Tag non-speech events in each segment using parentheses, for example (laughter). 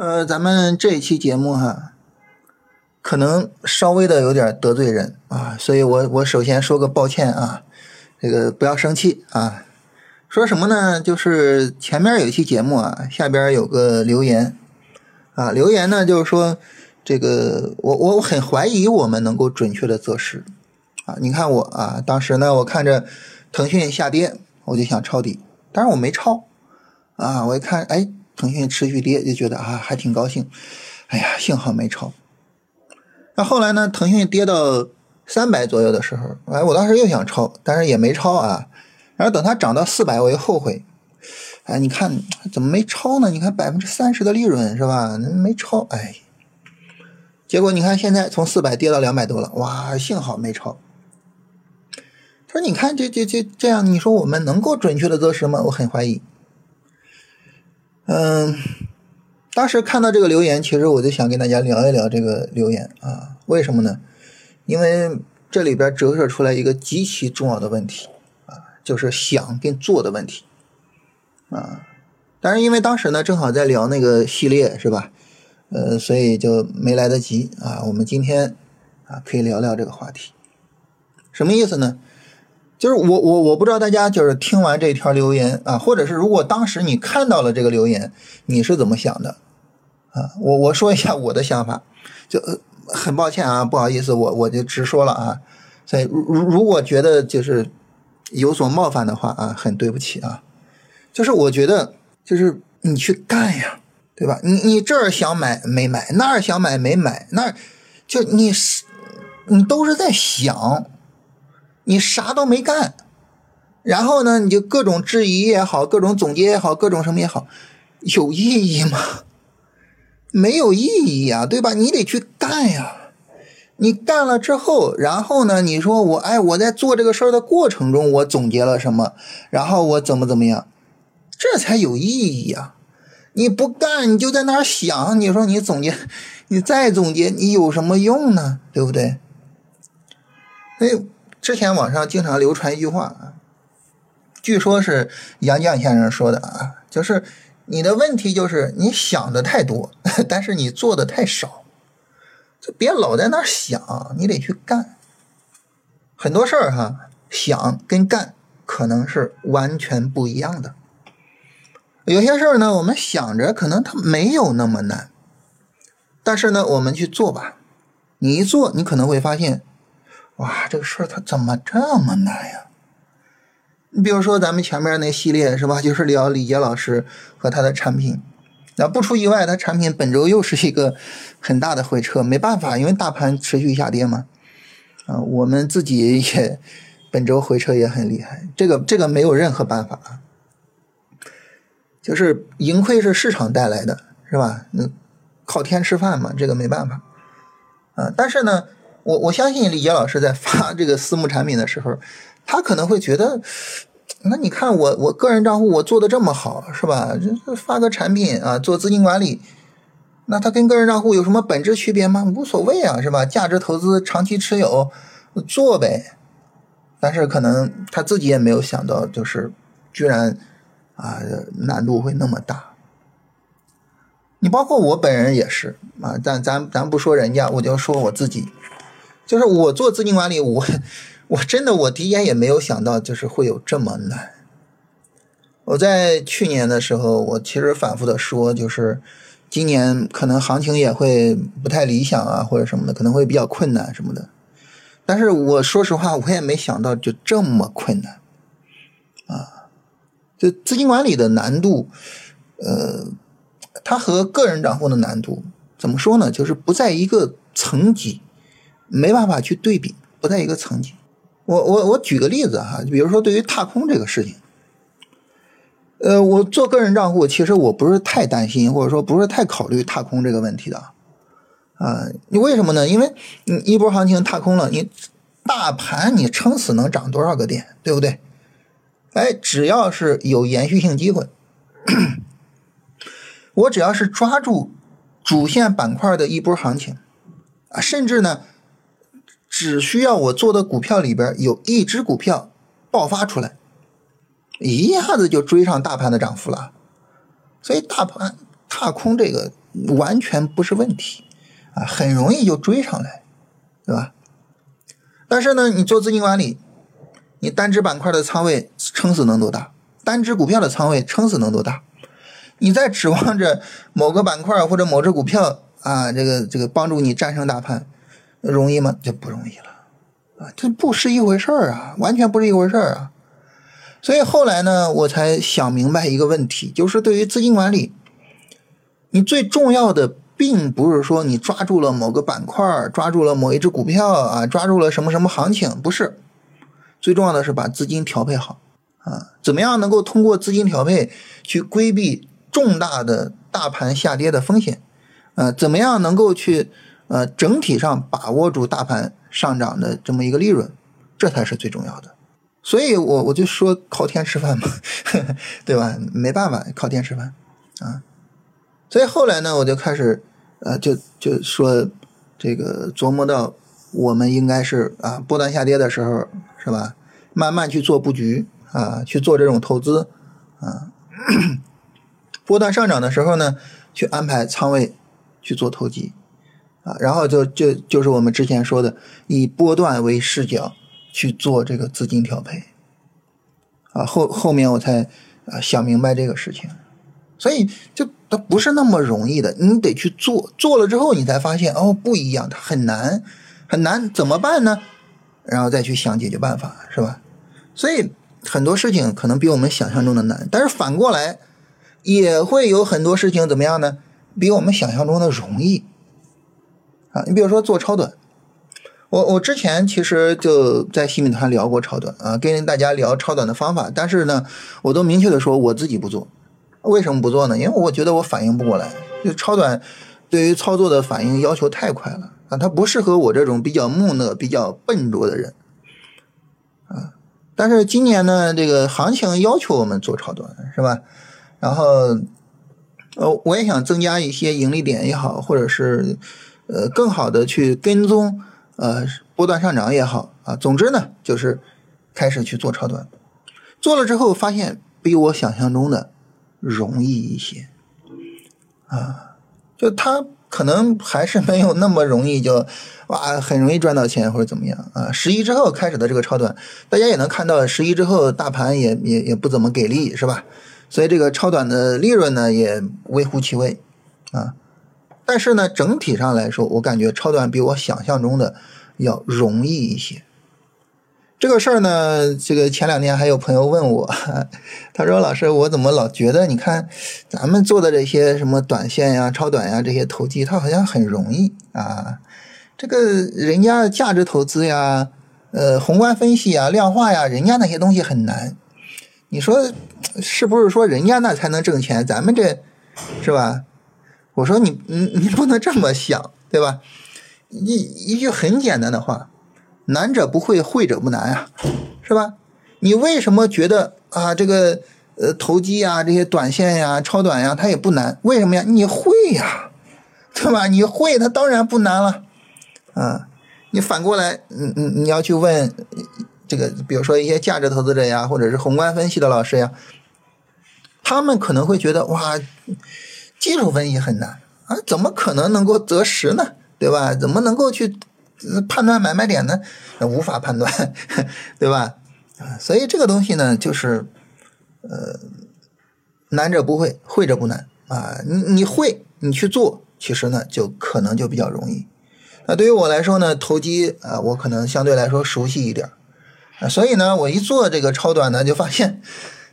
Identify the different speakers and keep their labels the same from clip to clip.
Speaker 1: 呃，咱们这一期节目哈，可能稍微的有点得罪人啊，所以我我首先说个抱歉啊，这个不要生气啊。说什么呢？就是前面有一期节目啊，下边有个留言啊，留言呢就是说这个我我很怀疑我们能够准确的择时啊。你看我啊，当时呢我看着腾讯下跌，我就想抄底，但是我没抄啊，我一看哎。腾讯持续跌，就觉得啊还挺高兴，哎呀，幸好没抄。那后来呢？腾讯跌到三百左右的时候，哎，我当时又想抄，但是也没抄啊。然后等它涨到四百，我又后悔，哎，你看怎么没抄呢？你看百分之三十的利润是吧？没抄，哎。结果你看现在从四百跌到两百多了，哇，幸好没抄。他说：“你看这这这这样，你说我们能够准确的择时吗？我很怀疑。”嗯，当时看到这个留言，其实我就想跟大家聊一聊这个留言啊。为什么呢？因为这里边折射出来一个极其重要的问题啊，就是想跟做的问题啊。但是因为当时呢，正好在聊那个系列，是吧？呃，所以就没来得及啊。我们今天啊，可以聊聊这个话题，什么意思呢？就是我我我不知道大家就是听完这条留言啊，或者是如果当时你看到了这个留言，你是怎么想的啊？我我说一下我的想法，就很抱歉啊，不好意思，我我就直说了啊。所以如如果觉得就是有所冒犯的话啊，很对不起啊。就是我觉得就是你去干呀，对吧？你你这儿想买没买，那儿想买没买，那就你是你都是在想。你啥都没干，然后呢，你就各种质疑也好，各种总结也好，各种什么也好，有意义吗？没有意义呀，对吧？你得去干呀。你干了之后，然后呢，你说我哎，我在做这个事儿的过程中，我总结了什么？然后我怎么怎么样？这才有意义呀。你不干，你就在那儿想，你说你总结，你再总结，你有什么用呢？对不对？哎。之前网上经常流传一句话啊，据说是杨绛先生说的啊，就是你的问题就是你想的太多，(laughs) 但是你做的太少，就别老在那想，你得去干。很多事儿哈，想跟干可能是完全不一样的。有些事儿呢，我们想着可能它没有那么难，但是呢，我们去做吧，你一做，你可能会发现。哇，这个事儿它怎么这么难呀？你比如说咱们前面那系列是吧，就是聊李杰老师和他的产品。那不出意外，他产品本周又是一个很大的回撤，没办法，因为大盘持续下跌嘛。啊，我们自己也本周回撤也很厉害，这个这个没有任何办法啊，就是盈亏是市场带来的，是吧？那靠天吃饭嘛，这个没办法啊。但是呢。我我相信李杰老师在发 (laughs) 这个私募产品的时候，他可能会觉得，那你看我我个人账户我做的这么好，是吧？发个产品啊，做资金管理，那他跟个人账户有什么本质区别吗？无所谓啊，是吧？价值投资，长期持有，做呗。但是可能他自己也没有想到，就是居然啊难度会那么大。你包括我本人也是啊，咱咱咱不说人家，我就说我自己。就是我做资金管理，我我真的我第一眼也没有想到，就是会有这么难。我在去年的时候，我其实反复的说，就是今年可能行情也会不太理想啊，或者什么的，可能会比较困难什么的。但是我说实话，我也没想到就这么困难啊！就资金管理的难度，呃，它和个人账户的难度怎么说呢？就是不在一个层级。没办法去对比，不在一个层级。我我我举个例子哈，比如说对于踏空这个事情，呃，我做个人账户，其实我不是太担心，或者说不是太考虑踏空这个问题的。啊，你为什么呢？因为你一波行情踏空了，你大盘你撑死能涨多少个点，对不对？哎，只要是有延续性机会，(coughs) 我只要是抓住主线板块的一波行情啊，甚至呢。只需要我做的股票里边有一只股票爆发出来，一下子就追上大盘的涨幅了。所以大盘踏空这个完全不是问题啊，很容易就追上来，对吧？但是呢，你做资金管理，你单只板块的仓位撑死能多大？单只股票的仓位撑死能多大？你在指望着某个板块或者某只股票啊，这个这个帮助你战胜大盘，容易吗？就不容易了啊，这不是一回事儿啊，完全不是一回事儿啊。所以后来呢，我才想明白一个问题，就是对于资金管理，你最重要的并不是说你抓住了某个板块，抓住了某一只股票啊，抓住了什么什么行情，不是，最重要的是把资金调配好啊，怎么样能够通过资金调配去规避重大的大盘下跌的风险，呃，怎么样能够去呃整体上把握住大盘上涨的这么一个利润，这才是最重要的。所以，我我就说靠天吃饭嘛，(laughs) 对吧？没办法，靠天吃饭啊。所以后来呢，我就开始，呃，就就说这个琢磨到，我们应该是啊，波段下跌的时候，是吧？慢慢去做布局啊，去做这种投资啊。(coughs) 波段上涨的时候呢，去安排仓位去做投机啊。然后就就就是我们之前说的，以波段为视角。去做这个资金调配，啊后后面我才啊想明白这个事情，所以就它不是那么容易的，你得去做，做了之后你才发现哦不一样，它很难很难，怎么办呢？然后再去想解决办法，是吧？所以很多事情可能比我们想象中的难，但是反过来也会有很多事情怎么样呢？比我们想象中的容易啊！你比如说做超短。我我之前其实就在新米团聊过超短啊，跟大家聊超短的方法，但是呢，我都明确的说我自己不做，为什么不做呢？因为我觉得我反应不过来，就超短对于操作的反应要求太快了啊，它不适合我这种比较木讷、比较笨拙的人啊。但是今年呢，这个行情要求我们做超短，是吧？然后呃，我也想增加一些盈利点也好，或者是呃更好的去跟踪。呃，波段上涨也好啊，总之呢，就是开始去做超短，做了之后发现比我想象中的容易一些啊，就它可能还是没有那么容易，就哇很容易赚到钱或者怎么样啊。十一之后开始的这个超短，大家也能看到，十一之后大盘也也也不怎么给力，是吧？所以这个超短的利润呢也微乎其微啊。但是呢，整体上来说，我感觉超短比我想象中的要容易一些。这个事儿呢，这个前两天还有朋友问我，(laughs) 他说：“老师，我怎么老觉得你看咱们做的这些什么短线呀、超短呀这些投机，它好像很容易啊？这个人家价值投资呀、呃宏观分析呀、量化呀，人家那些东西很难。你说是不是？说人家那才能挣钱，咱们这是吧？”我说你你你不能这么想，对吧？一一句很简单的话，难者不会，会者不难啊，是吧？你为什么觉得啊这个呃投机啊这些短线呀、超短呀，它也不难？为什么呀？你会呀，对吧？你会，它当然不难了啊。你反过来，你你你要去问这个，比如说一些价值投资者呀，或者是宏观分析的老师呀，他们可能会觉得哇。技术分析很难啊，怎么可能能够择时呢？对吧？怎么能够去判断买卖点呢？无法判断，(laughs) 对吧？啊，所以这个东西呢，就是呃，难者不会，会者不难啊。你你会，你去做，其实呢，就可能就比较容易。那对于我来说呢，投机啊，我可能相对来说熟悉一点啊，所以呢，我一做这个超短呢，就发现，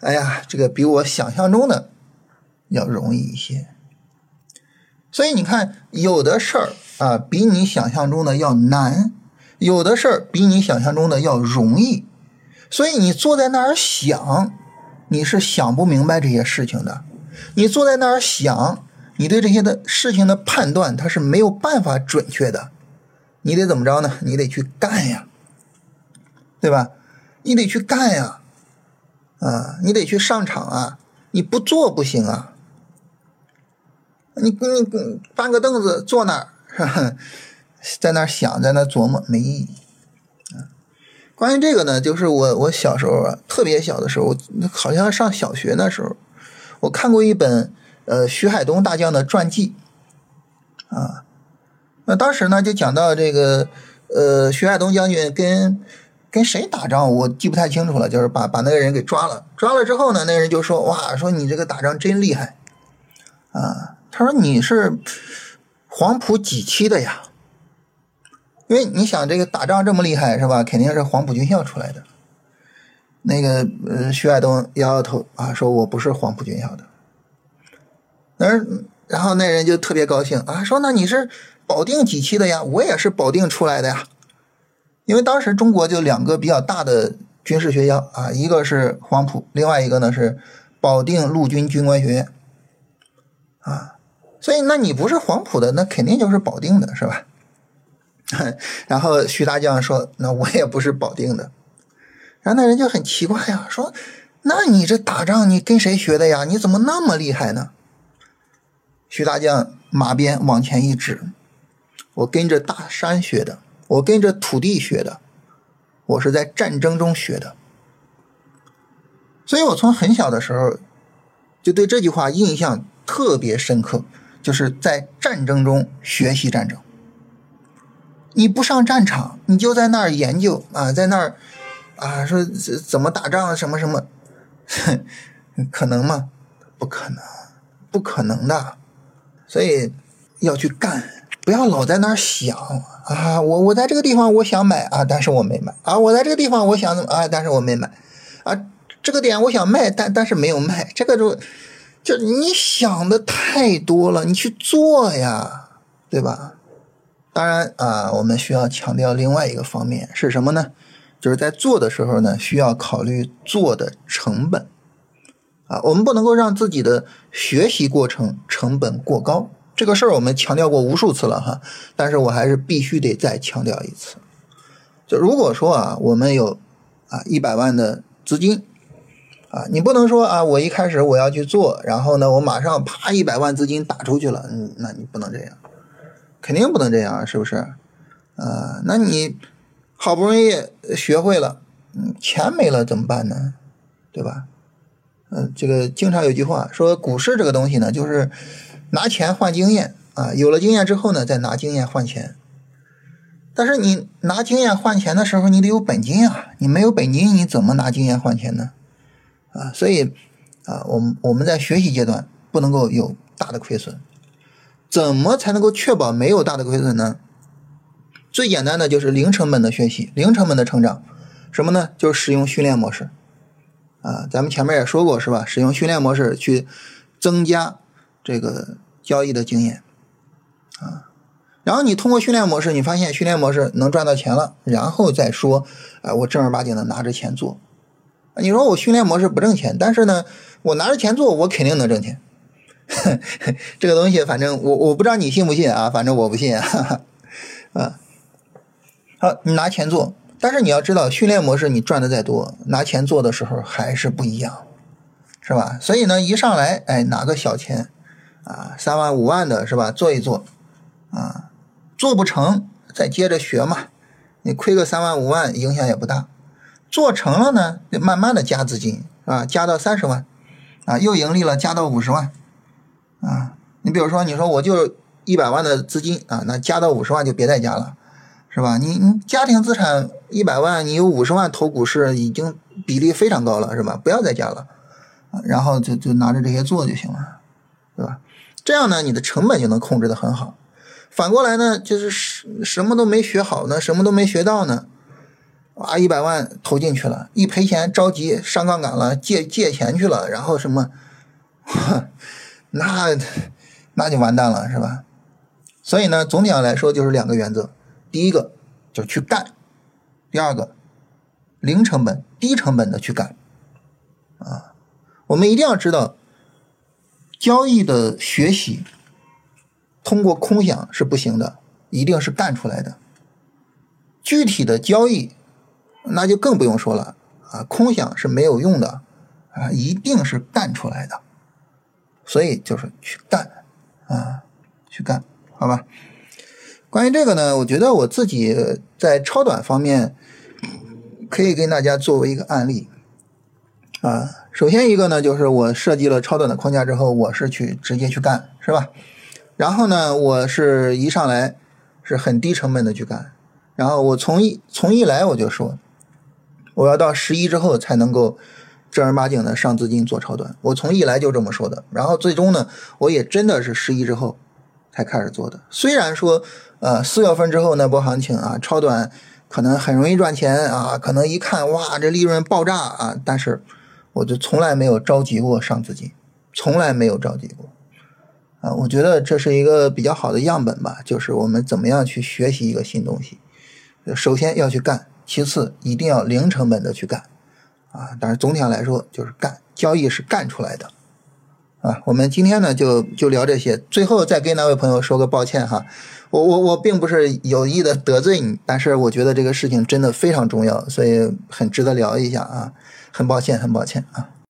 Speaker 1: 哎呀，这个比我想象中的要容易一些。所以你看，有的事儿啊，比你想象中的要难；有的事儿比你想象中的要容易。所以你坐在那儿想，你是想不明白这些事情的。你坐在那儿想，你对这些的事情的判断，它是没有办法准确的。你得怎么着呢？你得去干呀，对吧？你得去干呀，啊，你得去上场啊，你不做不行啊。你你搬个凳子坐那儿，在那儿想，在那琢磨，没意义。关于这个呢，就是我我小时候啊，特别小的时候，好像上小学那时候，我看过一本呃徐海东大将的传记啊。那当时呢，就讲到这个，呃，徐海东将军跟跟谁打仗，我记不太清楚了，就是把把那个人给抓了。抓了之后呢，那人就说：“哇，说你这个打仗真厉害啊！”他说：“你是黄埔几期的呀？因为你想，这个打仗这么厉害是吧？肯定是黄埔军校出来的。”那个呃，徐海东摇摇头啊，说：“我不是黄埔军校的。”嗯，然后那人就特别高兴啊，说：“那你是？”保定几期的呀？我也是保定出来的呀。因为当时中国就两个比较大的军事学校啊，一个是黄埔，另外一个呢是保定陆军军官学院啊。所以，那你不是黄埔的，那肯定就是保定的，是吧？(laughs) 然后徐大将说：“那我也不是保定的。”然后那人就很奇怪呀，说：“那你这打仗你跟谁学的呀？你怎么那么厉害呢？”徐大将马鞭往前一指。我跟着大山学的，我跟着土地学的，我是在战争中学的，所以我从很小的时候就对这句话印象特别深刻，就是在战争中学习战争。你不上战场，你就在那儿研究啊，在那儿啊说怎么打仗什么什么，(laughs) 可能吗？不可能，不可能的，所以要去干。不要老在那儿想啊！我我在这个地方我想买啊，但是我没买啊！我在这个地方我想啊，但是我没买啊！这个点我想卖，但但是没有卖。这个就就你想的太多了，你去做呀，对吧？当然啊，我们需要强调另外一个方面是什么呢？就是在做的时候呢，需要考虑做的成本啊，我们不能够让自己的学习过程成本过高。这个事儿我们强调过无数次了哈，但是我还是必须得再强调一次。就如果说啊，我们有啊一百万的资金啊，你不能说啊，我一开始我要去做，然后呢，我马上啪一百万资金打出去了，嗯，那你不能这样，肯定不能这样，是不是？啊，那你好不容易学会了，嗯，钱没了怎么办呢？对吧？嗯，这个经常有句话说，股市这个东西呢，就是。拿钱换经验啊，有了经验之后呢，再拿经验换钱。但是你拿经验换钱的时候，你得有本金啊，你没有本金，你怎么拿经验换钱呢？啊，所以啊，我们我们在学习阶段不能够有大的亏损。怎么才能够确保没有大的亏损呢？最简单的就是零成本的学习，零成本的成长。什么呢？就是使用训练模式啊，咱们前面也说过是吧？使用训练模式去增加。这个交易的经验啊，然后你通过训练模式，你发现训练模式能赚到钱了，然后再说，啊，我正儿八经的拿着钱做。你说我训练模式不挣钱，但是呢，我拿着钱做，我肯定能挣钱。(laughs) 这个东西，反正我我不知道你信不信啊，反正我不信啊。啊，(laughs) 好，你拿钱做，但是你要知道，训练模式你赚的再多，拿钱做的时候还是不一样，是吧？所以呢，一上来，哎，拿个小钱。啊，三万五万的是吧？做一做，啊，做不成再接着学嘛。你亏个三万五万影响也不大，做成了呢，慢慢的加资金啊，加到三十万，啊，又盈利了，加到五十万，啊，你比如说你说我就一百万的资金啊，那加到五十万就别再加了，是吧？你你家庭资产一百万，你有五十万投股市，已经比例非常高了，是吧？不要再加了，然后就就拿着这些做就行了，对吧？这样呢，你的成本就能控制的很好。反过来呢，就是什什么都没学好呢，什么都没学到呢，啊，一百万投进去了，一赔钱着急上杠杆了，借借钱去了，然后什么，(laughs) 那那就完蛋了，是吧？所以呢，总体上来说就是两个原则：第一个就是去干，第二个零成本、低成本的去干。啊，我们一定要知道。交易的学习通过空想是不行的，一定是干出来的。具体的交易那就更不用说了啊，空想是没有用的啊，一定是干出来的。所以就是去干啊，去干，好吧？关于这个呢，我觉得我自己在超短方面可以跟大家作为一个案例啊。首先一个呢，就是我设计了超短的框架之后，我是去直接去干，是吧？然后呢，我是一上来是很低成本的去干，然后我从一从一来我就说，我要到十一之后才能够正儿八经的上资金做超短，我从一来就这么说的。然后最终呢，我也真的是十一之后才开始做的。虽然说，呃，四月份之后那波行情啊，超短可能很容易赚钱啊，可能一看哇，这利润爆炸啊，但是我就从来没有着急过上资金，从来没有着急过。啊，我觉得这是一个比较好的样本吧，就是我们怎么样去学习一个新东西。首先要去干，其次一定要零成本的去干，啊，但是总体上来说就是干，交易是干出来的，啊，我们今天呢就就聊这些，最后再跟那位朋友说个抱歉哈，我我我并不是有意的得罪你，但是我觉得这个事情真的非常重要，所以很值得聊一下啊，很抱歉，很抱歉啊。